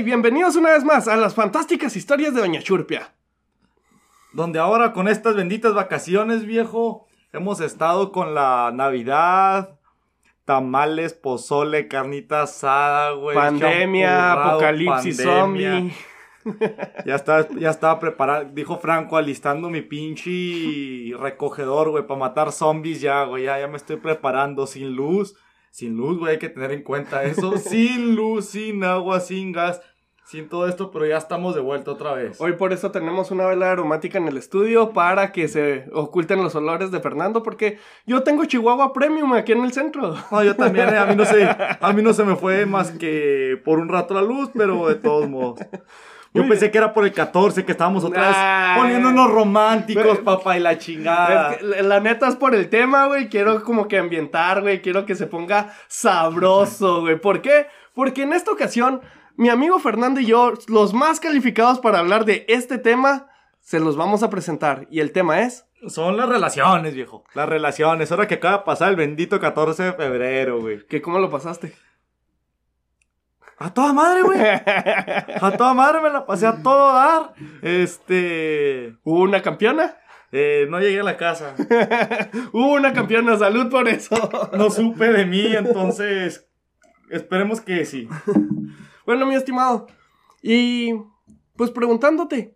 y bienvenidos una vez más a las fantásticas historias de Doña Churpia. Donde ahora con estas benditas vacaciones, viejo, hemos estado con la Navidad, tamales, pozole, carnita asada, güey. Pandemia, apocalipsis pandemia. zombie. Ya estaba, ya estaba preparado, dijo Franco, alistando mi pinche recogedor, güey, para matar zombies ya, güey. Ya, ya me estoy preparando sin luz. Sin luz, güey, hay que tener en cuenta eso. sin luz, sin agua, sin gas, sin todo esto, pero ya estamos de vuelta otra vez. Hoy por eso tenemos una vela aromática en el estudio para que se oculten los olores de Fernando porque yo tengo Chihuahua Premium aquí en el centro. No, yo también, eh, a mí no se, a mí no se me fue más que por un rato la luz, pero de todos modos. Yo Muy pensé que era por el 14 que estábamos otra vez Nah. poniéndonos románticos, Pero- papá, y la chingada. Es que, la- la neta es por el tema, güey. Quiero como que ambientar, güey. Quiero que se ponga sabroso, güey. ¿Por qué? Porque en esta ocasión, mi amigo Fernando y yo, los más calificados para hablar de este tema, se los vamos a presentar. Y el tema es. Son las relaciones, viejo. Las relaciones. Ahora que acaba de pasar el bendito 14 de febrero, güey. que ¿Cómo lo pasaste? A toda madre, güey. A toda madre me la pasé a todo dar. Este. ¿Hubo una campeona? eh, no llegué a la casa. Hubo una campeona, salud por eso. No supe de mí, entonces. Esperemos que sí. Bueno, mi estimado. Y pues preguntándote,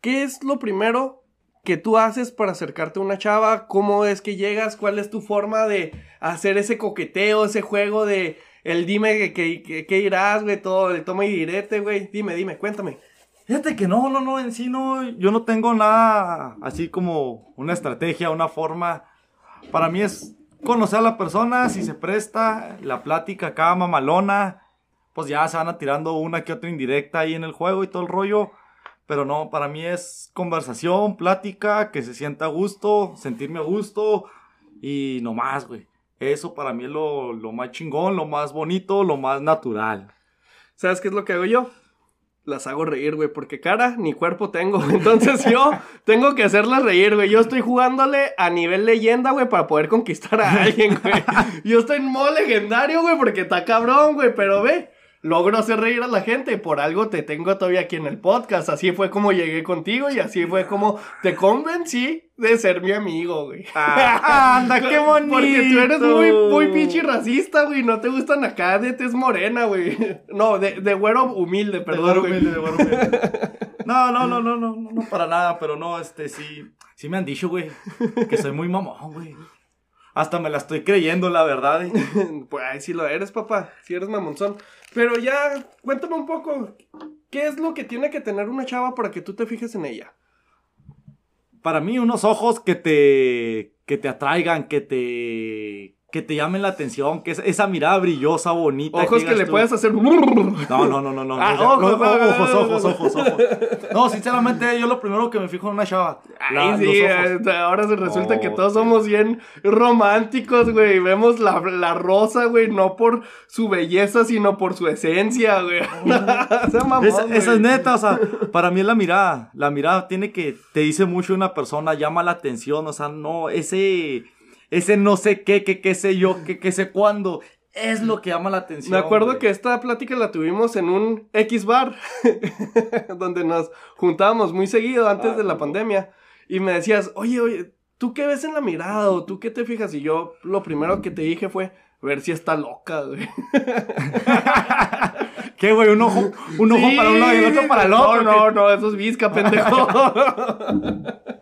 ¿qué es lo primero que tú haces para acercarte a una chava? ¿Cómo es que llegas? ¿Cuál es tu forma de hacer ese coqueteo, ese juego de el dime que, que, irás, güey? Todo el toma y direte, güey. Dime, dime, cuéntame. Fíjate que no, no, no, en sí no, yo no tengo nada así como una estrategia, una forma. Para mí es conocer a la persona, si se presta, la plática acá mamalona, pues ya se van a tirando una que otra indirecta ahí en el juego y todo el rollo. Pero no, para mí es conversación, plática, que se sienta a gusto, sentirme a gusto y no más, güey. Eso para mí es lo, lo más chingón, lo más bonito, lo más natural. ¿Sabes qué es lo que hago yo? Las hago reír, güey, porque cara ni cuerpo tengo. Entonces yo tengo que hacerlas reír, güey. Yo estoy jugándole a nivel leyenda, güey, para poder conquistar a alguien, güey. Yo estoy en modo legendario, güey, porque está cabrón, güey, pero ve. Logro hacer reír a la gente, por algo te tengo todavía aquí en el podcast. Así fue como llegué contigo y así fue como te convencí de ser mi amigo, güey. Ah, anda, qué bonito. Porque tú eres muy, muy pinche racista, güey. No te gustan acá de tez morena, güey. No, de, de güero humilde, De perdón, güero güey. humilde, de güero humilde. No, no, no, no, no, no, no para nada, pero no, este, sí, sí me han dicho, güey, que soy muy mamón, güey. Hasta me la estoy creyendo, la verdad. eh. Pues sí lo eres, papá. Sí eres mamonzón. Pero ya, cuéntame un poco. ¿Qué es lo que tiene que tener una chava para que tú te fijes en ella? Para mí, unos ojos que te, que te atraigan, que te, que te llamen la atención, que es esa mirada brillosa, bonita. Ojos que le tú, puedes hacer. No, no, no, no, no. Ah, ojos, ojos, ojos, ojos, ojos. No, sinceramente, yo lo primero que me fijo en una chava. la- Ay, sí, eh, ahora se resulta Oh, que todos somos bien románticos, güey. Vemos la, la rosa, güey, no por su belleza, sino por su esencia, güey. Sea mamón, Esa, güey. esa es neta, o sea, para mí es la mirada. La mirada tiene que, te dice mucho una persona, llama la atención, o sea, no, ese, ese no sé qué, que qué sé yo, que qué sé cuándo, es lo que llama la atención. Me acuerdo güey. que esta plática la tuvimos en un X bar, donde nos juntábamos muy seguido antes Ah, de la pandemia. Y me decías, oye, oye, ¿tú qué ves en la mirada o tú qué te fijas? Y yo lo primero que te dije fue, ver si está loca, güey. ¿Qué, güey? Un ojo, un ojo Sí, para un lado y el otro para el otro. No, no, no, eso es visca, pendejo.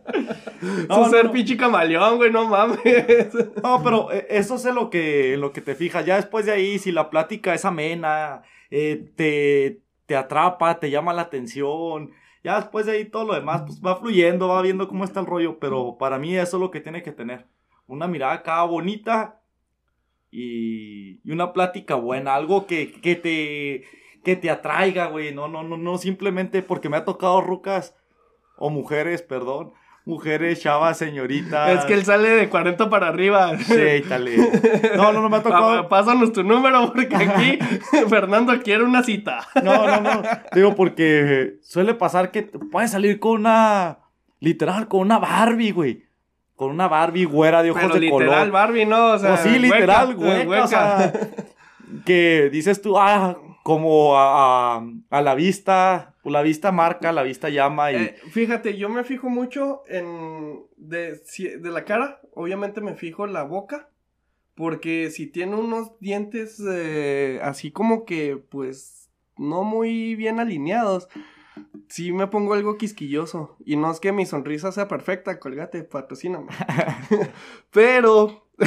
No, es ser no. pinche camaleón, güey, no mames. No, pero eh, eso es en lo que, en lo que te fijas. Ya después de ahí, si la plática es amena, eh, te, te atrapa, te llama la atención. Ya después de ahí todo lo demás, pues va fluyendo, va viendo cómo está el rollo. Pero para mí eso es lo que tiene que tener. Una mirada acá bonita y, y una plática buena. Algo que, que te, que te atraiga, güey. No, no, no, no simplemente porque me ha tocado rucas o mujeres, perdón. Mujeres, chavas, señoritas. Es que él sale de 40 para arriba. Sí, dale. No, no, no me ha tocado. Pásanos tu número porque aquí Fernando quiere una cita. No, no, no. Digo, porque suele pasar que puedes salir con una. Literal, con una Barbie, güey. Con una Barbie güera de ojos Pero de literal, color. Barbie, ¿no? O sea, O sí, literal, güey. O sea, que dices tú, ah, como a, a, a la vista, la vista marca, la vista llama y... Eh, fíjate, yo me fijo mucho en... De, de la cara, obviamente me fijo en la boca. Porque si tiene unos dientes eh, así como que, pues, no muy bien alineados, sí me pongo algo quisquilloso. Y no es que mi sonrisa sea perfecta, colgate, patrocíname. pero...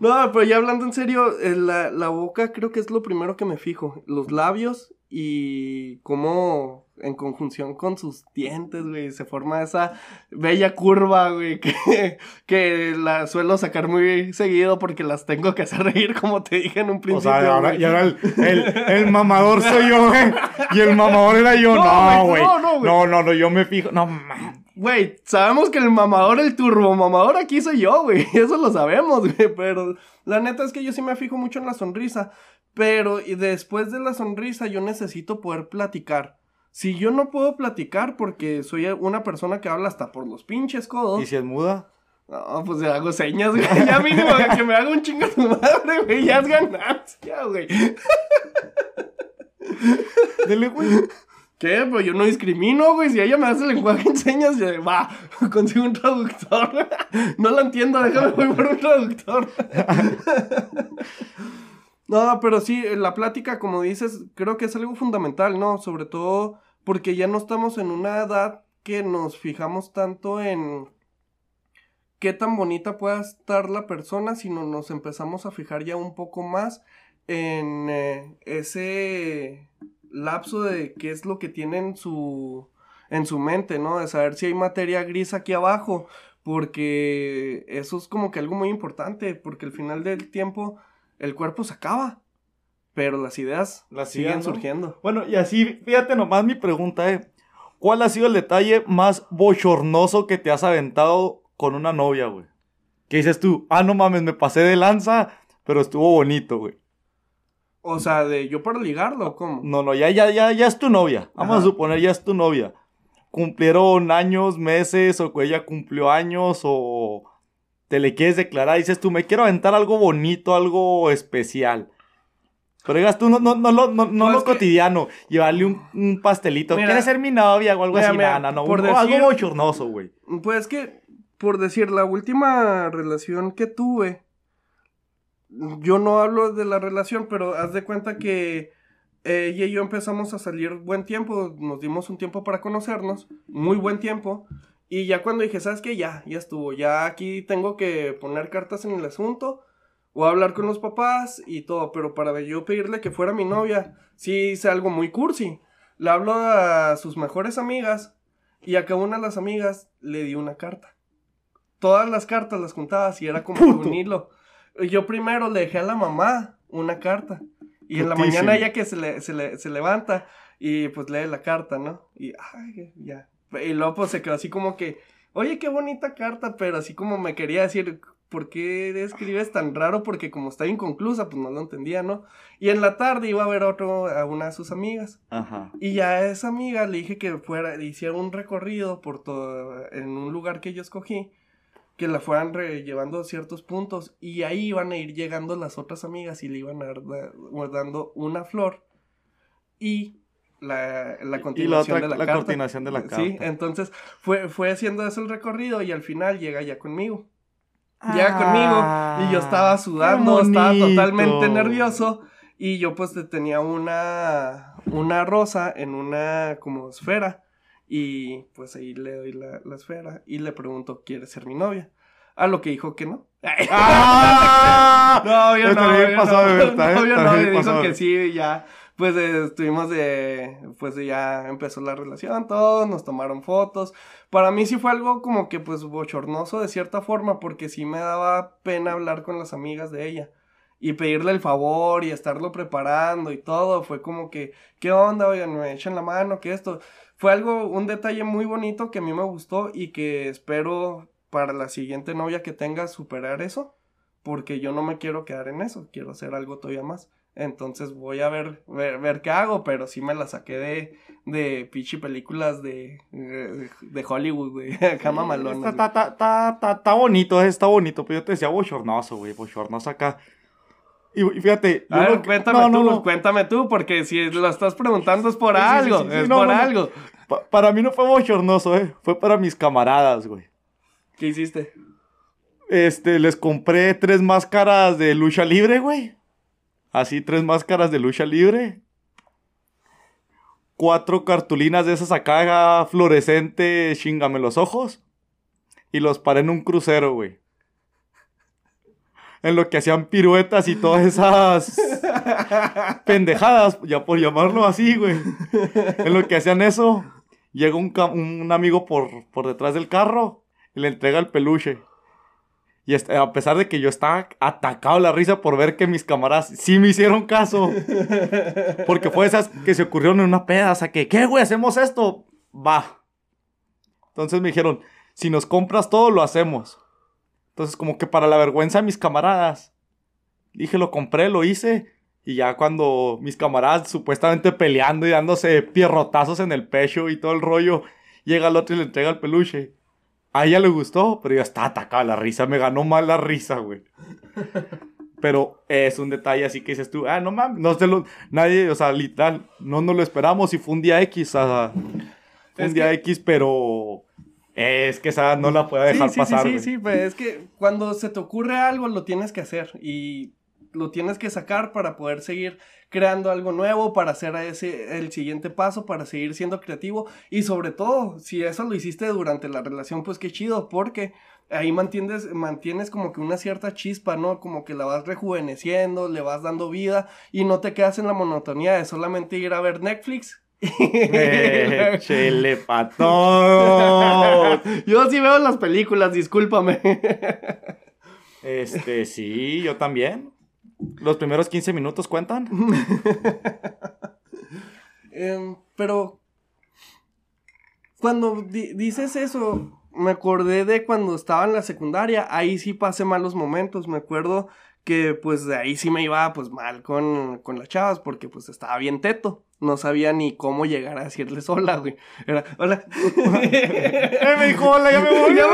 no, pero ya hablando en serio, eh, la, la boca creo que es lo primero que me fijo. Los labios y cómo en conjunción con sus dientes, güey, se forma esa bella curva, güey, que, que la suelo sacar muy seguido porque las tengo que hacer reír, como te dije en un O principio. sea, ahora, güey. y ahora el, el, el mamador soy yo, güey. Y el mamador era yo. No, güey, no, no. No, no, no, yo me fijo. No, man. Güey, sabemos que el mamador, el turbo mamador aquí soy yo, güey. Eso lo sabemos, güey. Pero la neta es que yo sí me fijo mucho en la sonrisa. Pero y después de la sonrisa yo necesito poder platicar. Si yo no puedo platicar porque soy una persona que habla hasta por los pinches codos. ¿Y si es muda? No, pues le hago señas, güey. Ya mínimo que me haga un chingo tu madre, güey. Ya es ganancia, güey. Dele, güey. ¿Qué? Pero yo no discrimino, güey. Si ella me hace lenguaje en señas, ya- va, consigo un traductor. No la entiendo, déjame voy por un traductor. No, pero sí, la plática, como dices, creo que es algo fundamental, ¿no? Sobre todo porque ya no estamos en una edad que nos fijamos tanto en qué tan bonita pueda estar la persona, sino nos empezamos a fijar ya un poco más en eh, ese lapso de qué es lo que tiene en su, en su mente, ¿no? De saber si hay materia gris aquí abajo, porque eso es como que algo muy importante, porque al final del tiempo el cuerpo se acaba, pero las ideas Las siguen ideas, ¿no? surgiendo. Bueno, y así, fíjate nomás mi pregunta, eh. ¿Cuál ha sido el detalle más bochornoso que te has aventado con una novia, güey? Que dices tú, ah, no mames, me pasé de lanza, pero estuvo bonito, güey. O sea, de yo para ligarlo, ¿o ¿cómo? No, no, ya, ya, ya, ya es tu novia. Vamos Ajá. a suponer, ya es tu novia. Cumplieron años, meses, o que ella cumplió años, o te le quieres declarar dices tú, me quiero aventar algo bonito, algo especial. Pero digas tú, no, no, no, lo- no, no Pues lo es que- cotidiano, llevarle un, un pastelito. Mira, ¿Quieres ser mi novia o algo mira, así? mira, Nada, no, por un- algo decir- bochornoso, güey. Pues que, por decir, la última relación que tuve, yo no hablo de la relación, pero haz de cuenta que ella y yo empezamos a salir buen tiempo, nos dimos un tiempo para conocernos, muy buen tiempo, y ya cuando dije, ¿sabes qué? Ya, ya estuvo, ya aquí tengo que poner cartas en el asunto, o hablar con los papás y todo, pero para yo pedirle que fuera mi novia, sí hice algo muy cursi. Le hablo a sus mejores amigas y a cada una de las amigas le di una carta. Todas las cartas las juntabas y era como Puto. un hilo. Yo primero le dejé a la mamá una carta. Y en la mañana ella que se, le- se, le- se levanta y pues lee la carta, ¿no? Y ay, ya. Y luego pues se quedó así como que, oye, qué bonita carta, pero así como me quería decir, ¿por qué escribes tan raro? Porque como está inconclusa, pues no lo entendía, ¿no? Y en la tarde iba a ver otro, a una de sus amigas. Ajá. Y ya a esa amiga le dije que fuera, hiciera un recorrido por todo, en un lugar que yo escogí, que la fueran re- llevando a ciertos puntos, y ahí iban a ir llegando las otras amigas y le iban a dar da- dando una flor y la, la Y la continuación otra, de la, la carta. continuación de la carta. Sí, entonces fue, fue haciendo eso el recorrido y al final llega ya conmigo. Llega conmigo y yo estaba sudando, estaba totalmente nervioso y yo pues te- tenía una, una rosa en una como esfera y pues ahí le doy la, la esfera y le pregunto, ¿quieres ser mi novia? A lo que dijo que no. ¡Ah! No, pues eh, estuvimos de, pues ya empezó la relación, todos nos tomaron fotos, para mí sí fue algo como que pues bochornoso de cierta forma, porque sí me daba pena hablar con las amigas de ella, y pedirle el favor, y estarlo preparando y todo, fue como que, ¿qué onda? Oigan, me echan la mano, que esto, fue algo, un detalle muy bonito que a mí me gustó, y que espero para la siguiente novia que tenga superar eso porque yo no me quiero quedar en eso, quiero hacer algo todavía más. Entonces voy a ver, ver, ver qué hago, pero sí me la saqué de, de pichi películas de, de, de Hollywood, güey, acá mamalonas, Está, güey. está, está, está, está bonito, está bonito, pero yo te decía bochornoso, güey, bochornoso acá. Y, y fíjate, A ver, lo cuéntame no, tú, no, no. cuéntame tú, porque si lo estás preguntando es por Sí, algo, sí, sí, es por algo. Pa- para mí no fue bochornoso, eh. Fue para mis camaradas, güey. ¿Qué hiciste? Este, les compré tres máscaras de lucha libre, güey. Así, tres máscaras de lucha libre. Cuatro cartulinas de esas acá fluorescentes, chingame los ojos. Y los paré en un crucero, güey. En lo que hacían piruetas y todas esas pendejadas, ya por llamarlo así, güey. En lo que hacían eso, llega un amigo por, por detrás del carro y le entrega el peluche. Y a pesar de que yo estaba atacado de la risa por ver que mis camaradas sí me hicieron caso. Porque fue esas que se ocurrieron en una peda. O sea, que, ¿qué, güey? ¿Hacemos esto? Va. Entonces me dijeron, si nos compras todo, lo hacemos. Entonces, como que para la vergüenza de mis camaradas, dije, lo compré, lo hice. Y ya cuando mis camaradas supuestamente peleando y dándose pierrotazos en el pecho y todo el rollo, llega el otro y le entrega el peluche. A ella le gustó, pero yo estaba atacada la risa, me ganó mal la risa, güey. Pero es un detalle así que dices tú, ah, no mames, no se lo, nadie, o sea, literal, no nos lo esperamos y fue un día X, o sea, fue un día que- X, pero es que esa no la puede dejar sí, sí, pasar, sí, sí, sí, pues es que cuando se te ocurre algo lo tienes que hacer y lo tienes que sacar para poder seguir creando algo nuevo, para hacer ese el siguiente paso, para seguir siendo creativo y sobre todo, si eso lo hiciste durante la relación, pues qué chido, porque ahí mantienes mantienes como que una cierta chispa, ¿no? Como que la vas rejuveneciendo, le vas dando vida y no te quedas en la monotonía de solamente ir a ver Netflix. Eh, chele patón. Yo sí veo las películas, discúlpame. Este, sí, yo también. Los primeros 15 minutos cuentan. Em, pero cuando di- dices eso, me acordé de cuando estaba en la secundaria, ahí sí pasé malos momentos, me acuerdo que pues de ahí sí me iba pues mal con, con las chavas porque pues estaba bien teto, no sabía ni cómo llegar a decirles hola, güey. Era, hola. Eh, me dijo, hola, ya me voy. Ya me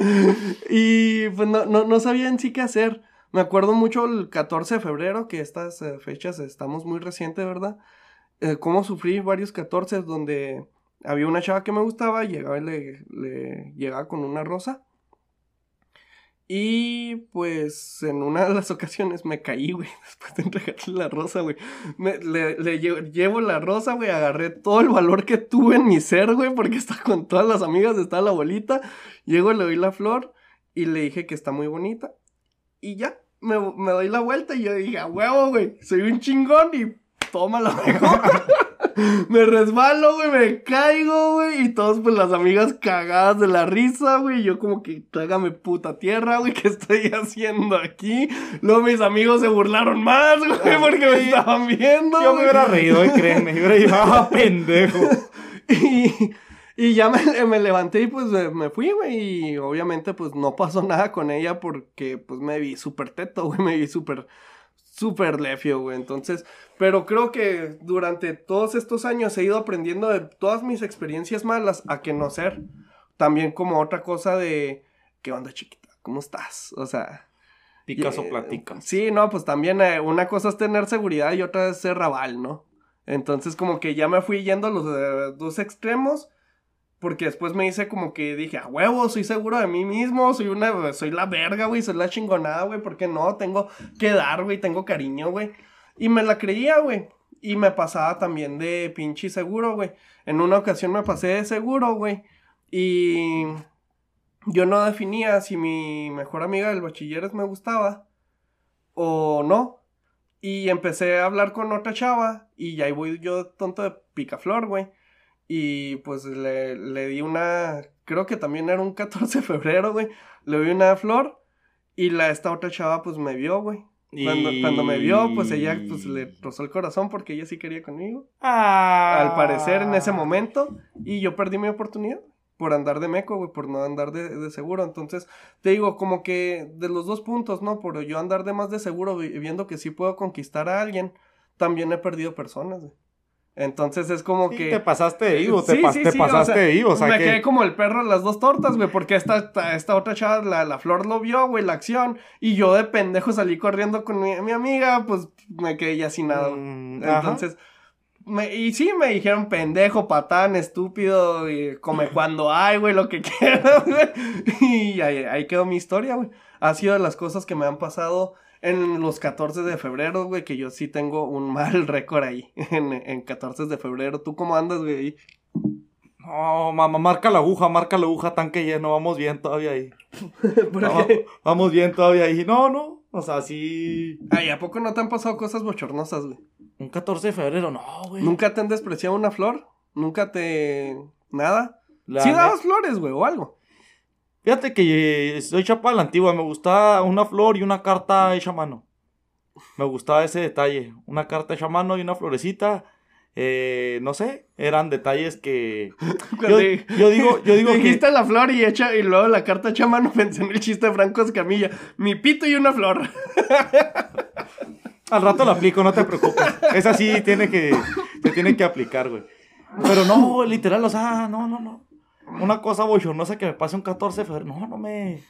Y pues no, no, no sabía en sí qué hacer. Me acuerdo mucho el 14 de febrero, que estas eh, fechas estamos muy recientes, ¿verdad? Eh, cómo sufrí varios 14 donde había una chava que me gustaba, llegaba y le, le llegaba con una rosa. Y pues en una de las ocasiones me caí, güey, después de entregarle la rosa, güey. Le, le lle- llevo la rosa, güey, agarré todo el valor que tuve en mi ser, güey, porque está con todas las amigas, está la abuelita. Llego, le doy la flor y le dije que está muy bonita. Y ya, me, me doy la vuelta y yo dije, a huevo, güey, soy un chingón y tómala, mejor. me resbalo, güey, me caigo, güey, y todos, pues, las amigas cagadas de la risa, güey, y yo como que, trágame puta tierra, güey, ¿qué estoy haciendo aquí? Luego mis amigos se burlaron más, güey, porque me estaban viendo, Yo me güey. hubiera reído, eh, créeme. Yo hubiera ah, pendejo. Y, y ya me, me levanté y pues me, me fui, güey. Y obviamente pues no pasó nada con ella porque pues me vi súper teto, güey. Me vi súper, súper lefio, güey. Entonces, pero creo que durante todos estos años he ido aprendiendo de todas mis experiencias malas a que no ser. También como otra cosa de, ¿qué onda chiquita? ¿Cómo estás? O sea... Picasso eh, platica. Sí, no, pues también eh, una cosa es tener seguridad y otra es ser rabal, ¿no? Entonces como que ya me fui yendo a los eh, dos extremos. Porque después me hice como que dije, a huevo, soy seguro de mí mismo, soy una, soy la verga, güey, soy la chingonada, güey, ¿por qué no? Tengo que dar, güey, tengo cariño, güey. Y me la creía, güey. Y me pasaba también de pinche seguro, güey. En una ocasión me pasé de seguro, güey. Y yo no definía si mi mejor amiga del bachilleres me gustaba o no. Y empecé a hablar con otra chava y ahí voy yo tonto de picaflor, güey. Y pues le, le di una, creo que también era un 14 de febrero, güey. Le di una flor y la, esta otra chava pues me vio, güey. Cuando, Y- cuando me vio, pues ella pues le rozó el corazón porque ella sí quería conmigo. Ah. Al parecer en ese momento. Y yo perdí mi oportunidad por andar de meco, güey, por no andar de, de seguro. Entonces, te digo, como que de los dos puntos, ¿no? Por yo andar de más de seguro, vi- viendo que sí puedo conquistar a alguien, también he perdido personas, güey. Entonces es como Sí, que... te pasaste de vivo, te, Sí, pas- sí, te sí, pasaste o sea, de vivo, o sea me que... quedé como el perro de las dos tortas, güey, porque esta, esta, otra chava, la, la flor lo vio, güey, la acción, y yo de pendejo salí corriendo con mi, mi amiga, pues me quedé ya sin nada. Mm, ajá. Entonces, me- y sí me dijeron pendejo, patán, estúpido, y come cuando hay, güey, lo que quieras, güey. Y ahí, ahí quedó mi historia, güey. Ha sido de las cosas que me han pasado en los 14 de febrero, güey, que yo sí tengo un mal récord ahí, en, en 14 de febrero. ¿Tú cómo andas, güey? No, mamá, marca la aguja, marca la aguja, tanque lleno, vamos bien todavía ahí. ¿Por No, vamos bien todavía ahí. No, no, o sea, sí... Ay, ¿a poco no te han pasado cosas bochornosas, güey? Un 14 de febrero, no, güey. ¿Nunca te han despreciado una flor? ¿Nunca te... nada? La sí dabas flores, güey, o algo. Fíjate que eh, soy chapa a la antigua, me gustaba una flor y una carta hecha a mano. Me gustaba ese detalle, una carta hecha a mano y una florecita. eh, no sé, eran detalles que... Yo, digo, yo digo que... Dijiste la flor y echa, y luego la carta hecha a mano pensé en el chiste de Franco Escamilla. Mi pito y una flor. Al rato la aplico, no te preocupes. Esa sí tiene que, se tiene que aplicar, güey. Pero no, literal, o sea, no, no, no. Una cosa bochornosa que me pase un 14 de febrero. No, no me,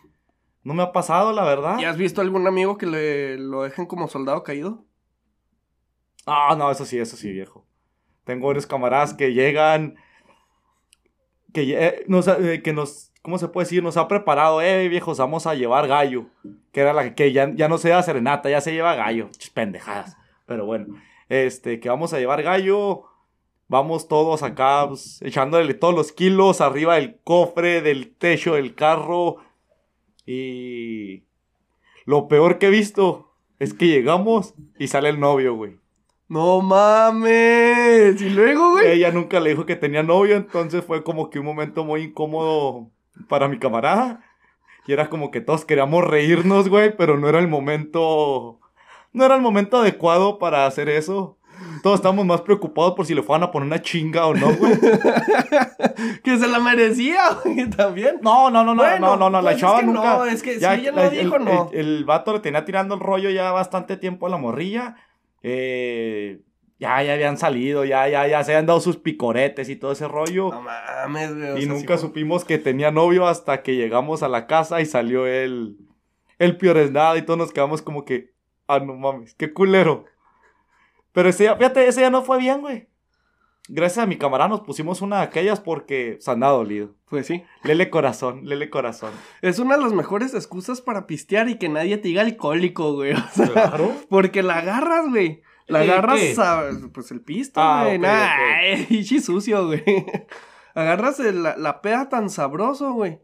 no me ha pasado, la verdad. ¿Y has visto algún amigo que le lo dejen como soldado caído? Ah, no, eso sí, eso sí, viejo. Tengo varios camaradas que llegan, que, eh, nos, eh, que nos, ¿cómo se puede decir? Nos ha preparado, eh, viejos, vamos a llevar gallo. Que era la que ya, ya no se lleva serenata, ya se lleva gallo. Chis, pendejadas. Pero bueno, este, que vamos a llevar gallo. Vamos todos acá, pues, echándole todos los kilos arriba del cofre, del techo del carro. Y lo peor que he visto es que llegamos y sale el novio, güey. No mames. Y luego, güey. Ella nunca le dijo que tenía novio, entonces fue como que un momento muy incómodo para mi camarada. Y era como que todos queríamos reírnos, güey, pero no era el momento. No era el momento adecuado para hacer eso. Todos estábamos más preocupados por si le fueran a poner una chinga o no, güey. que se la merecía, güey, también. No, no, no, no, Bueno, no, no, no, la pues es chava que nunca. no, es que si ella el- dijo, el- no. El, el vato le tenía tirando el rollo ya bastante tiempo a la morrilla. Eh, ya, ya habían salido, ya, ya, ya se habían dado sus picoretes y todo ese rollo. No mames, güey. o y sea, nunca sí, supimos que tenía novio hasta que llegamos a la casa y salió el, el nada y todos nos quedamos como que, ah, no mames, qué culero. Pero ese día, fíjate, ese día no fue bien, güey. Gracias a mi camarada nos pusimos una de aquellas porque se andaba dolido. Pues sí. Lele corazón, lele corazón. Es una de las mejores excusas para pistear y que nadie te diga alcohólico, güey. O sea, Claro. porque la agarras, güey. La ¿Qué, agarras, a- pues el pisto, Ah, güey. ok, Nah, ok. ay, pinche sucio, güey. Agarras el- la, la peda tan sabroso, güey.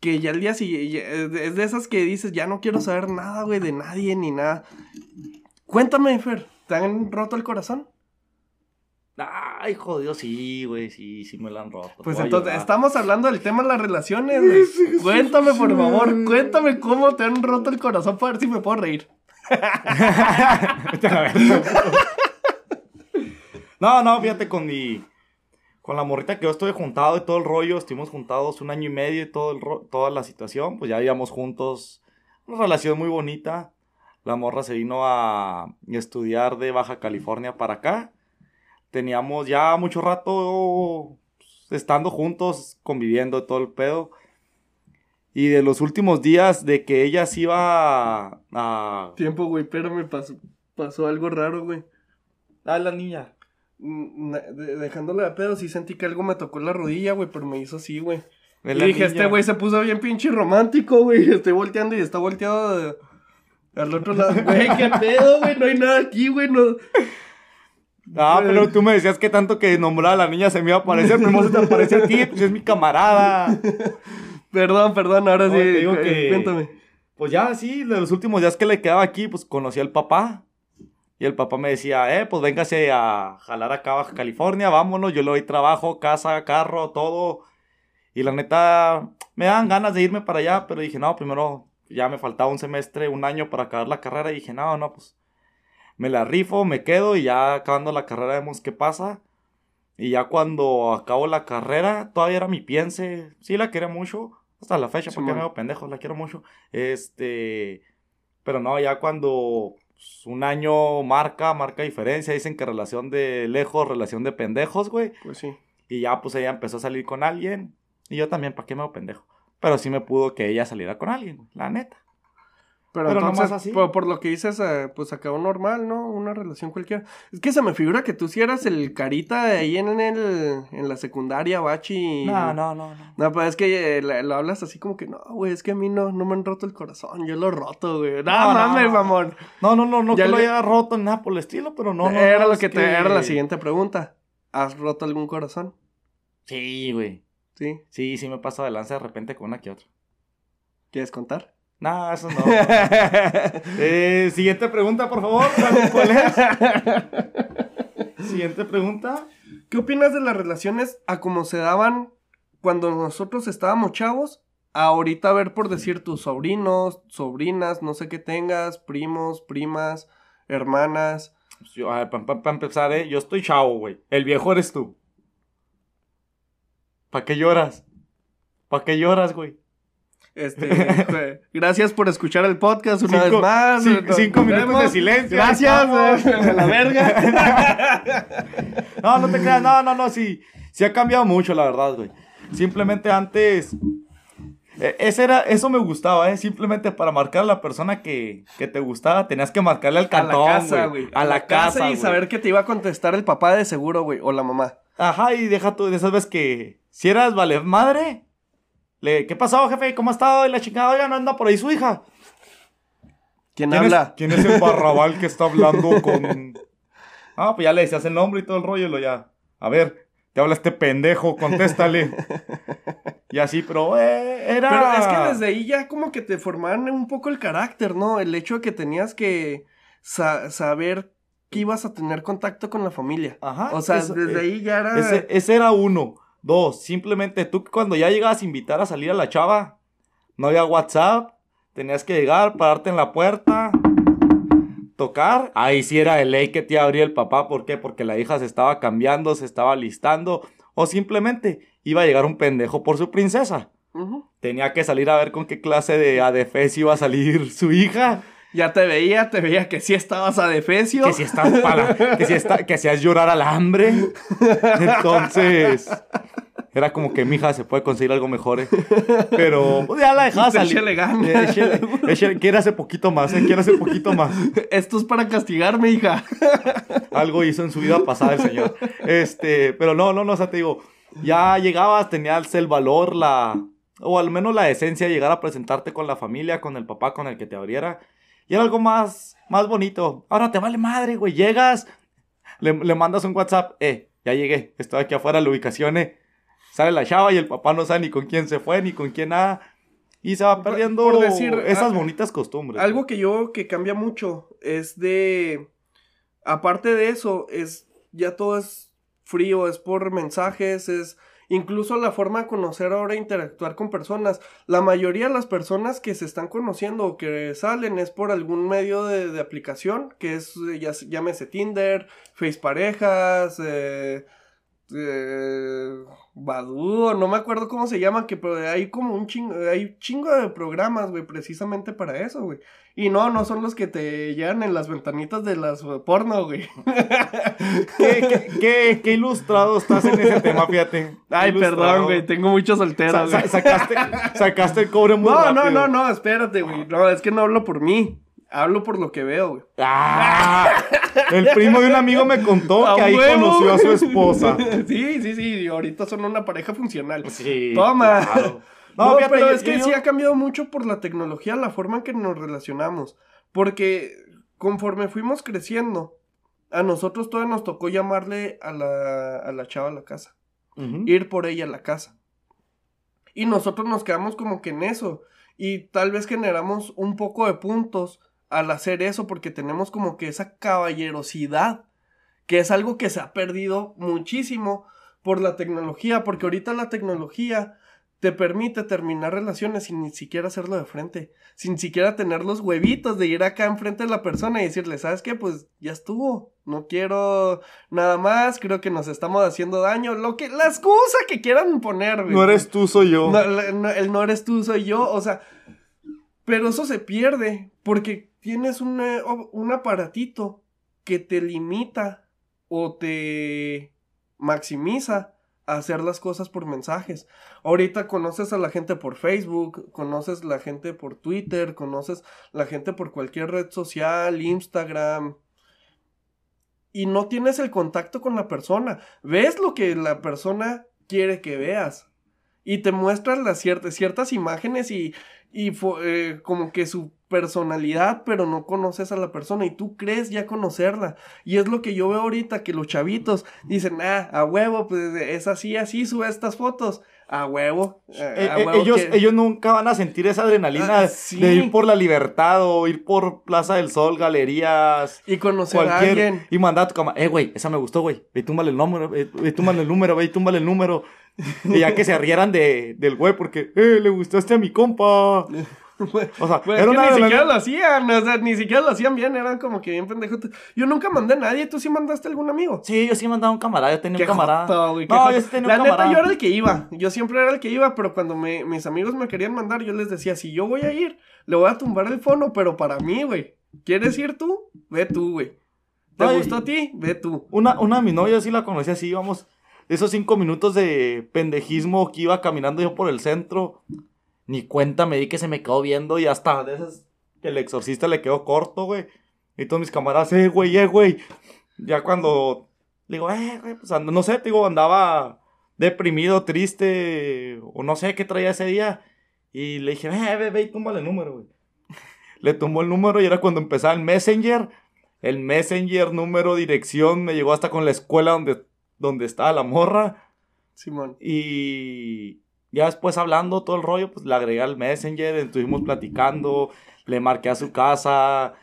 Que ya el día siguiente, es de esas que dices, ya no quiero saber nada, güey, de nadie ni nada. Cuéntame, Fer, ¿te han roto el corazón? Ay, jodido, sí, güey, sí, sí me la han roto. Pues entonces, estamos hablando del tema de las relaciones, güey. Cuéntame, por favor, cuéntame cómo te han roto el corazón para ver si me puedo reír. No, no, fíjate con mi. Con la morrita que yo estuve juntado y todo el rollo, estuvimos juntados un año y medio y todo el ro- toda la situación, pues ya vivíamos juntos. Una relación muy bonita. La morra se vino a estudiar de Baja California para acá. Teníamos ya mucho rato estando juntos, conviviendo todo el pedo. Y de los últimos días de que ella se iba a, a Tiempo, güey, pero me pasó, pasó algo raro, güey. Ah, la niña. Mm, na- de- Dejándole de pedo, sí sentí que algo me tocó en la rodilla, güey, pero me hizo así, güey. Y dije, niña. este güey se puso bien pinche romántico, güey. Estoy volteando y está volteado de- al otro lado. Güey, qué pedo, güey, no hay nada aquí, güey, no. Ah, pero tú me decías que tanto que nombrar a la niña se me iba a aparecer. Primero se te aparece a ti, pues es mi camarada. Perdón, perdón, ahora No, sí. te digo cu- que- Cuéntame. Pues ya, sí, de los últimos días que le quedaba aquí, pues conocí al papá. Y el papá me decía, eh, pues véngase a jalar acá a Baja California, vámonos, yo le doy trabajo, casa, carro, todo. Y la neta, me dan ganas de irme para allá, pero dije, no, primero ya me faltaba un semestre, un año para acabar la carrera. Y dije, no, no, pues me la rifo, me quedo y ya acabando la carrera vemos qué pasa. Y ya cuando acabo la carrera, todavía era mi piense, sí la quería mucho, hasta la fecha, porque Simón. me veo pendejo, la quiero mucho. Este, pero no, ya cuando pues, un año marca, marca diferencia. Dicen que relación de lejos, relación de pendejos, güey. Pues sí. Y ya, pues ella empezó a salir con alguien. Y yo también, ¿para qué me hago pendejo? Pero sí me pudo que ella saliera con alguien, la neta. Pero, Pero entonces, así. Por, por lo que dices, eh, pues acabó normal, ¿no? Una relación cualquiera. Es que se me figura que tú sí eras el carita de ahí en, el, en la secundaria, bachi. No, no, no, no. No, pues es que eh, lo hablas así como que, no, güey, es que a mí no, no me han roto el corazón, yo lo he roto, güey. No, No, mames, no. mamón. No, no, no, no Ya que lo haya roto nada por el estilo, pero no, era lo es que te era la siguiente pregunta. ¿Has roto algún corazón? Sí, güey. Sí. Sí, sí me paso de lanza de repente con una que otra. ¿Quieres contar? No, eso no. Eh, siguiente pregunta, por favor. ¿Cuál, cuál es? Siguiente pregunta. ¿Qué opinas de las relaciones a como se daban cuando nosotros estábamos chavos? A ahorita ver por decir tus sobrinos, sobrinas, no sé qué tengas, primos, primas, hermanas. Pues yo, a ver, para empezar, ¿eh? Yo estoy chavo, güey. El viejo eres tú. ¿Para qué lloras? ¿Para qué lloras, güey? Este, jue- gracias por escuchar el podcast una Cinco- vez más. cin- Nos cinco minutos de silencio. Gracias, a la verga. No, no te creas, no, no, no, sí. Sí ha cambiado mucho, la verdad, güey. Simplemente antes. eh, Ese era, eso me gustaba, ¿eh? Simplemente para marcar a la persona que, que te gustaba, tenías que marcarle al a cantón, la casa, güey. A la casa, y saber que te iba a contestar el papá de seguro, güey, o la mamá. Ajá, y deja tú de esas veces que si eras vale madre, le, ¿qué pasó, jefe? ¿Cómo ha estado? Y la chingada, oiga, no anda por ahí su hija. ¿Quién, ¿Quién habla? Es, ¿Quién es el barrabal que está hablando con.? Ah, pues ya le decías el nombre y todo el rollo, y lo ya. A ver, te habla este pendejo, contéstale. y así, pero eh, era. Pero es que desde ahí ya como que te formaban un poco el carácter, ¿no? El hecho de que tenías que sa- saber que ibas a tener contacto con la familia. Ajá. O sea, eso, desde eh, ahí ya era... Ese, ese era uno. Dos, simplemente tú cuando ya llegabas a invitar a salir a la chava, no había WhatsApp, tenías que llegar, pararte en la puerta, tocar. Ahí sí era de ley que te iba a abrir el papá. ¿Por qué? Porque la hija se estaba cambiando, se estaba listando. O simplemente iba a llegar un pendejo por su princesa. Tenía que salir a ver con qué clase de adefes iba a salir su hija. Ya te veía, te veía que sí estabas a defecio. Que si estás para, que si está, que hacías llorar al hambre. Entonces, era como que mi hija se puede conseguir algo mejor, ¿eh? Pero pues, ya la dejaba salir. Échale ganas. Eh, échale- échale- quiere hacer poquito más, ¿eh? Quiere hacer poquito más. Esto es para castigarme, hija. Algo hizo en su vida pasada el señor. Este, pero no, no, no, o sea, te digo, ya llegabas, tenías el valor, la, o al menos la esencia de llegar a presentarte con la familia, con el papá con el que te abriera. Y era algo más, más bonito. Ahora te vale madre, güey. Llegas, le, le mandas un WhatsApp, eh, ya llegué, estoy aquí afuera, la ubicación, eh. Sale la chava y el papá no sabe ni con quién se fue, ni con quién nada. Y se va perdiendo por decir, esas ah, bonitas costumbres. Algo que yo que cambia mucho es de aparte de eso es ya todo es frío, es por mensajes, es incluso la forma de conocer ahora interactuar con personas. La mayoría de las personas que se están conociendo o que salen es por algún medio de, de aplicación, que es eh, ya se- llámese Tinder, Face Parejas, eh, eh, Badoo, no me acuerdo cómo se llama, que pero hay como un chingo, hay chingo de programas, güey, precisamente para eso, güey. Y no, no son los que te llegan en las ventanitas de las eh, porno, güey. ¿Qué, qué, qué- qué ilustrado estás en ese tema, fíjate. Ay, perdón, güey, tengo mucho soltero, Sa- sacaste, sacaste el cobre muy No, rápido. no, no, no, espérate, güey. No, es que no hablo por mí. Hablo por lo que veo, güey. Ah, el primo de un amigo me contó que ahí huevo, conoció a su esposa. Sí, sí, sí. y ahorita son una pareja funcional. Sí. Toma. claro. No, fíjate, pero es que yo- sí ha cambiado mucho por la tecnología, la forma en que nos relacionamos. Porque conforme fuimos creciendo, a nosotros todavía nos tocó llamarle a la, a la chava a la casa. Ir por ella a la casa. Y nosotros nos quedamos como que en eso. Y tal vez generamos un poco de puntos al hacer eso porque tenemos como que esa caballerosidad. Que es algo que se ha perdido muchísimo por la tecnología. Porque ahorita la tecnología te permite terminar relaciones sin ni siquiera hacerlo de frente, sin siquiera tener los huevitos de ir acá enfrente de la persona y decirle, ¿sabes qué? Pues ya estuvo, no quiero nada más, creo que nos estamos haciendo daño, lo que, la excusa que quieran poner, güey. No eres tú, soy yo. No, el no eres tú, soy yo, o sea, pero eso se pierde, porque tienes un, eh, un aparatito que te limita o te maximiza a hacer las cosas por mensajes. Ahorita conoces a la gente por Facebook, conoces la gente por Twitter, conoces la gente por cualquier red social, Instagram. Y no tienes el contacto con la persona. Ves lo que la persona quiere que veas. Y te muestran las ciertas, ciertas imágenes y, y eh, como que su personalidad, pero no conoces a la persona y tú crees ya conocerla. Y es lo que yo veo ahorita, que los chavitos dicen, ah, a huevo, pues es así, así, sube estas fotos. A huevo. Eh, eh, ellos, ellos nunca van a sentir esa adrenalina ah, de ir por la libertad o ir por Plaza del Sol, galerías. Y conocer a alguien. Y mandar a tu cama, eh, güey, esa me gustó, güey. Ve, túmbale el número, ve, túmbale el número, ve, túmbale el número. y ya que se rieran de, del güey porque, eh, le gustaste a mi compa. o sea, era ni siquiera lo hacían, o sea, ni siquiera lo hacían bien, eran como que bien pendejos. Yo nunca mandé a nadie, ¿tú sí mandaste a algún amigo? Sí, yo sí mandaba a un camarada, yo tenía un camarada. no, yo sí tenía La un neta, yo era el que iba, yo siempre era el que iba, pero cuando me, mis amigos me querían mandar, yo les decía, si yo voy a ir, le voy a tumbar el fono, pero para mí, güey. ¿Quieres ir tú? Ve tú, güey. ¿Te gustó a ti? Ve tú. Una, una de mis novias sí la conocía así, íbamos, esos cinco minutos de pendejismo que iba caminando yo por el centro ni cuenta me di que se me quedó viendo y hasta de esas que el exorcista le quedó corto, güey. Y todos mis camaradas, eh, güey, eh, güey. Ya cuando digo, eh, güey, pues no sé, digo, andaba deprimido, triste, o no sé qué traía ese día. Y le dije, eh, ve, ve, y túmbale el número, güey. Le tumbó el número y era cuando empezaba el Messenger. El Messenger, número, dirección, me llegó hasta con la escuela donde, donde estaba la morra. Simón. Y, ya después hablando todo el rollo, pues le agregué al Messenger, estuvimos platicando, le marqué a su casa,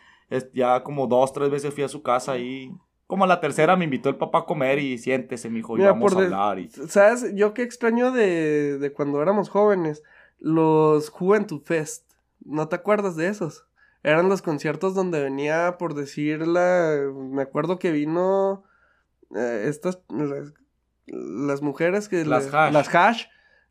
ya como dos, tres veces fui a su casa y como a la tercera me invitó el papá a comer y siéntese, mijo, y vamos a hablar. Y... ¿Sabes? Yo qué extraño de, de cuando éramos jóvenes, los Juventud Fest. ¿No te acuerdas de esos? Eran los conciertos donde venía, por decirla, me acuerdo que vino eh, estas, las, mujeres que... Las hash. Las hash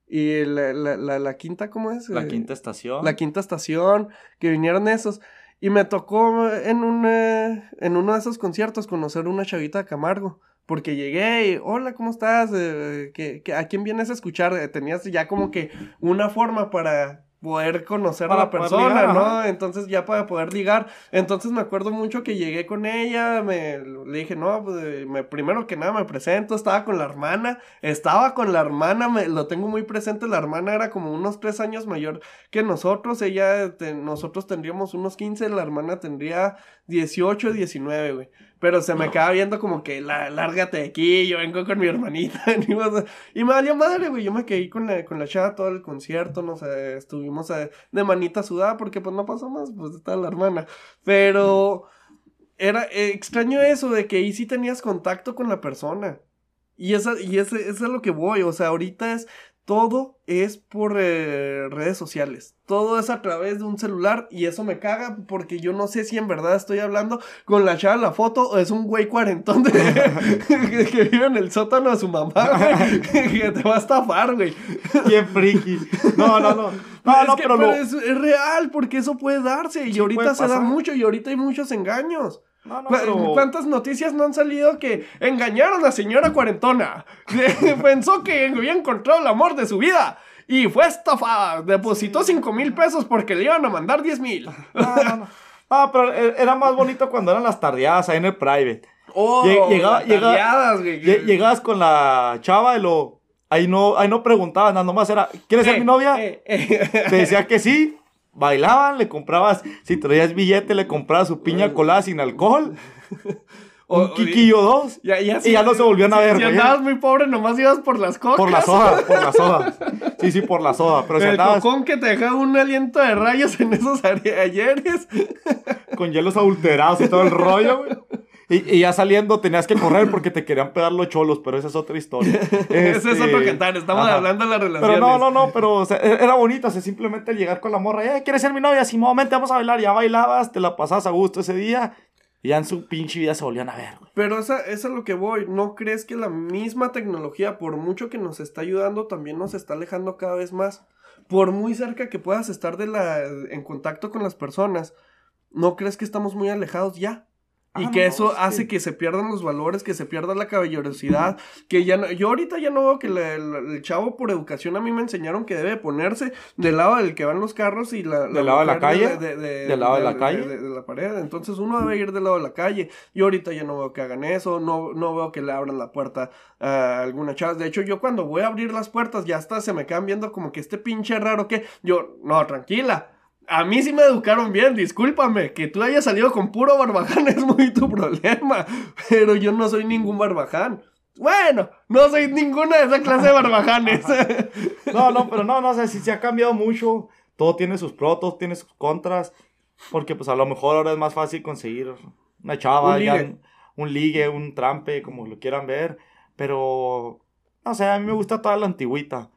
y la, la, la, quinta, ¿cómo es? La eh, quinta estación. La quinta estación, que vinieron esos. Y me tocó en, un, en uno de esos conciertos conocer una chavita de Camargo. Porque llegué y, hola, ¿cómo estás? Eh, a quién vienes a escuchar? Eh, tenías ya como que una forma para poder conocer a la persona, ¿no? Entonces ya para poder ligar. Entonces me acuerdo mucho que llegué con ella, me le dije, no, pues me, primero que nada me presento, estaba con la hermana, estaba con la hermana, me, lo tengo muy presente, la hermana era como unos tres años mayor que nosotros, ella, nosotros tendríamos unos 15, la hermana tendría 18, 19, güey. Pero se me quedaba viendo como que, la, lárgate de aquí, yo vengo con mi hermanita. y me valió madre, güey. Yo me quedé con la, con la chava todo el concierto, no sé, estuvimos eh, de manita sudada porque pues no pasó más, pues estaba la hermana. Pero era eh, extraño eso de que ahí sí tenías contacto con la persona. Y, esa, y ese, eso es lo que voy, o sea, ahorita es todo es por eh, redes sociales. Todo es a través de un celular y eso me caga porque yo no sé si en verdad estoy hablando con la chava la foto o es un güey cuarentón que, vive en el sótano de su mamá, que te va a estafar, güey. Qué friki. No, no, no. No, no, pero, es, real porque eso puede darse y ahorita se da mucho y ahorita hay muchos engaños. ¿Cuántas noticias no han salido que engañaron a la señora cuarentona? Pensó que había encontrado el amor de su vida. Y fue estafada. Depositó 5 mil pesos porque le iban a mandar 10 mil. No, no, pero e, era más bonito cuando eran las tardeadas ahí en el private. Oh, llegabas con la chava y lo... Ahí no, ahí no preguntaban, nada más era, ¿quieres ser eh, mi novia? Eh, eh. Te decía que sí, bailaban, le comprabas, si traías billete, le comprabas su piña colada sin alcohol. un quiquillo dos. y ya no se volvían a ver. Si andabas muy pobre, nomás ibas por las cocas. Por la soda, por la soda. Sí, sí, por la soda. Pero si El cocón que te dejaba un aliento de rayos en esos ayeres. Con hielos adulterados y todo el rollo, güey. Y, ya saliendo tenías que correr porque te querían pegar los cholos, pero esa es otra historia. Ese es otro este, cantar, estamos hablando de la relación. Pero no, no, no, pero e, era bonito, o sea, simplemente llegar con la morra, eh, ¿quieres ser mi novia? Sí, momento vamos a bailar, ya bailabas, te la pasabas a gusto ese día. Y ya en su pinche vida se volvían a ver, Pero esa, esa es lo que voy. ¿No crees que la misma tecnología, por mucho que nos está ayudando, también nos está alejando cada vez más? Por muy cerca que puedas estar de la, en contacto con las personas, ¿no crees que estamos muy alejados ya? Y Ah, que no, eso es hace que- que se pierdan los valores, que se pierda la caballerosidad, que ya no, yo ahorita ya no veo que la- la- el chavo por educación a mí me enseñaron que debe ponerse del lado del que van los carros y la... ¿Del lado de la calle? de- de- ¿Del lado de la calle? De, de la pared, entonces uno debe ir del lado de la calle. Yo ahorita ya no veo que hagan eso, no, no veo que le abran la puerta a alguna chava. De hecho, yo cuando voy a abrir las puertas ya hasta se me quedan viendo como que este pinche raro que yo, no, tranquila. A mí sí me educaron bien, discúlpame. Que tú hayas salido con puro barbaján es muy tu problema. Pero yo no soy ningún barbaján. Bueno, no soy ninguna de esa clase de barbajanes. No, no, pero no, no sé si se ha cambiado mucho. Todo tiene sus pros, todo tiene sus contras. Porque pues a lo mejor ahora es más fácil conseguir una chava, Un ya, ligue. un ligue, un trampe, como lo quieran ver. Pero, no sé, a mí me gusta toda la antigüita.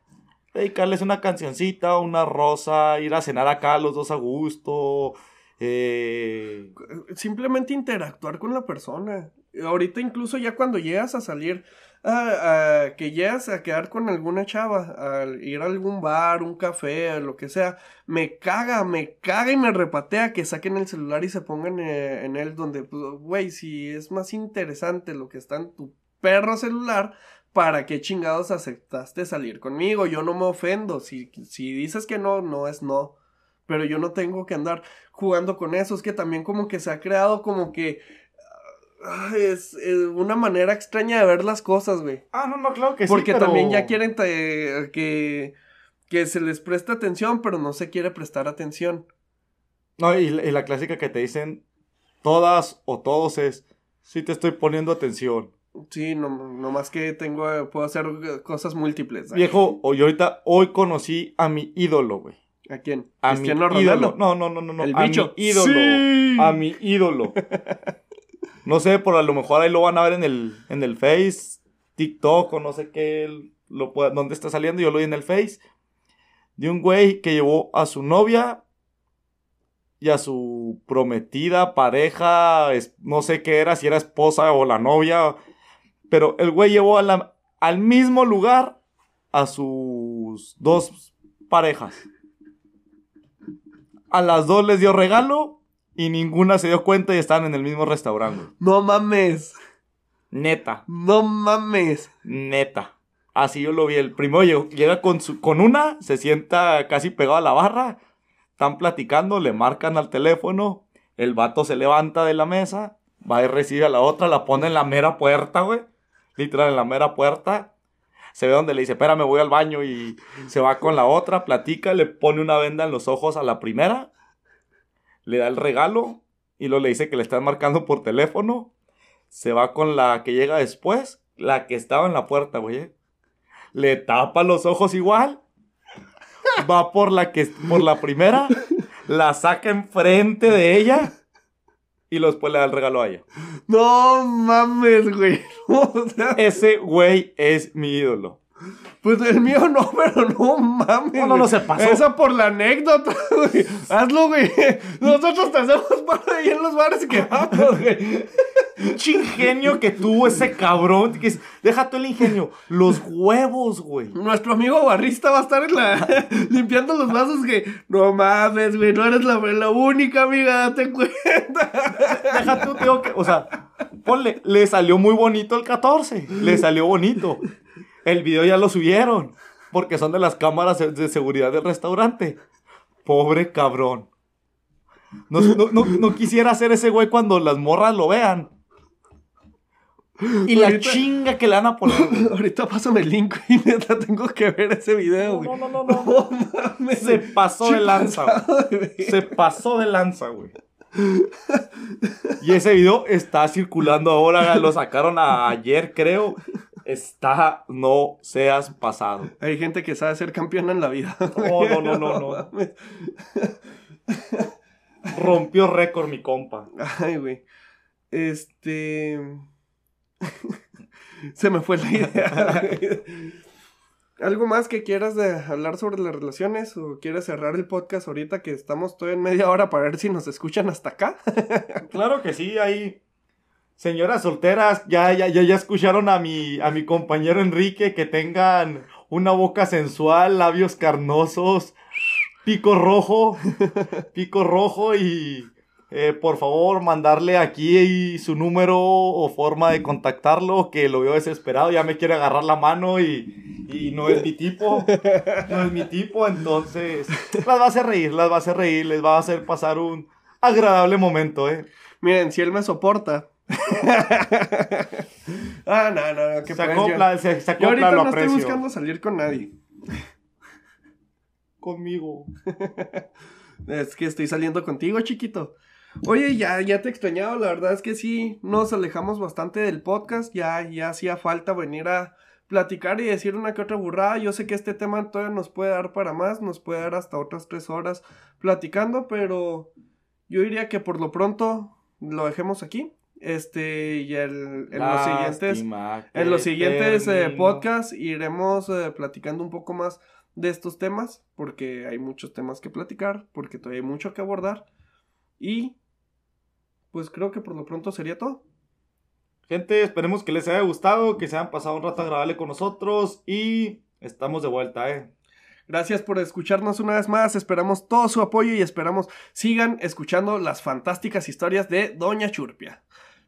Dedicarles una cancioncita, una rosa, ir a cenar acá los dos a gusto. Eh, Simplemente interactuar con la persona. Ahorita incluso ya cuando llegas a salir, a- que llegas a quedar con alguna chava, al ir a algún bar, un café, lo que sea, me caga, me caga y me repatea que saquen el celular y se pongan eh, en él donde, pues, güey, si es más interesante lo que está en tu perro celular, ¿para qué chingados aceptaste salir conmigo? Yo no me ofendo, si, si dices que no, no es no. Pero yo no tengo que andar jugando con eso. Es que también como que se ha creado como que... ah, es, es una manera extraña de ver las cosas, güey. Ah, no, no, claro que Porque sí. pero- también ya quieren te- que, que se les preste atención, pero no se quiere prestar atención. No, y, la- y la clásica que te dicen todas o todos es, sí te estoy poniendo atención. Sí, no, no más que tengo, puedo hacer cosas múltiples. Viejo, yo ahorita, hoy conocí a mi ídolo, güey. ¿A quién? A mi ídolo. Ronaldo. No, no, no, no, no. El a bicho. mi ídolo. Sí. A mi ídolo. No sé, por a lo mejor ahí lo van a ver en el, en el Face, TikTok o no sé qué, lo pueda, dónde está saliendo, yo lo vi en el Face. De un güey que llevó a su novia y a su prometida, pareja, es- no sé qué era, si era esposa o la novia, pero el güey llevó a la- al mismo lugar a sus dos parejas. A las dos les dio regalo y ninguna se dio cuenta y están en el mismo restaurante. No mames. Neta, No mames. neta. Así yo lo vi. El primero llegó- llega con, su, con una, se sienta casi pegado a la barra. Están platicando, le marcan al teléfono. El vato se levanta de la mesa, va y recibe a la otra, la pone en la mera puerta, güey. Literal, en la mera puerta. Se ve donde le dice, espérame, voy al baño y se va con la otra, platica, le pone una venda en los ojos a la primera, le da el regalo y luego le dice que le están marcando por teléfono. Se va con la que llega después, la que estaba en la puerta, güey. ¿eh? Le tapa los ojos igual. Va por la que por la primera, la saca enfrente de ella y luego después le da el regalo a ella. No mames, güey. Ese güey es mi ídolo. Pues el mío no, pero no mames. No, no, no, se pasó. Esa por la anécdota, güey. Hazlo, güey. Nosotros te hacemos para ahí en los bares que vamos, güey. Ingenio que tuvo ese cabrón. Que es- deja tú el ingenio. Los huevos, güey. Nuestro amigo barrista va a estar en la, limpiando los vasos que no mames, güey, no eres la, la única amiga, date cuenta. Deja tú, tengo que. O sea, ponle, le salió muy bonito el 14. Le salió bonito. El video ya lo subieron. Porque son de las cámaras de- seguridad del restaurante. Pobre cabrón. No, no- no- no quisiera ser ese güey cuando las morras lo vean. Y la Ahorita- chinga que le van a poner. Ahorita pásame el link y neta tengo que ver ese video, güey. No, no, no, no, no. mames, Se pasó de lanza, güey. Se pasó de lanza, güey. Y ese video está circulando ahora, lo sacaron ayer, creo. Está, no seas pasado. Hay gente que sabe ser campeona en la vida. No, no, no, no, no. Rompió récord mi compa. Ay, güey. Este. Se me fue la idea. ¿Algo más que quieras de hablar sobre las relaciones? ¿O quieres cerrar el podcast ahorita que estamos todavía en media hora para ver si nos escuchan hasta acá? Claro que sí, ahí. Señoras solteras, ya, ya, ya, ya escucharon a mi, a mi compañero Enrique que tengan una boca sensual, labios carnosos, pico rojo, pico rojo y eh, por favor, mandarle aquí su número o forma de contactarlo, que lo veo desesperado, ya me quiere agarrar la mano y, y no es mi tipo, no es mi tipo, entonces las va a hacer reír, las va a hacer reír, les va a hacer pasar un agradable momento, ¿eh? Miren, si él me soporta. ah, no, no, no, que se acopla, se, se acopla, yo ahorita lo no aprecio. estoy buscando salir con nadie. Conmigo. Es que estoy saliendo contigo, chiquito. Oye, ya, ya te he extrañado, la verdad es que sí, nos alejamos bastante del podcast, ya, ya hacía falta venir a platicar y decir una que otra burrada. Yo sé que este tema todavía nos puede dar para más, nos puede dar hasta otras tres horas platicando, pero yo diría que por lo pronto lo dejemos aquí. Este, y el, en los siguientes, en los siguientes eh, podcasts iremos eh, platicando un poco más de estos temas, porque hay muchos temas que platicar, porque todavía hay mucho que abordar. Y pues creo que por lo pronto sería todo. Gente, esperemos que les haya gustado, que se hayan pasado un rato agradable con nosotros y estamos de vuelta, ¿eh? Gracias por escucharnos una vez más, esperamos todo su apoyo y esperamos sigan escuchando las fantásticas historias de Doña Churpia.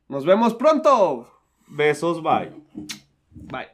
Nos vemos pronto. Besos, bye. Bye.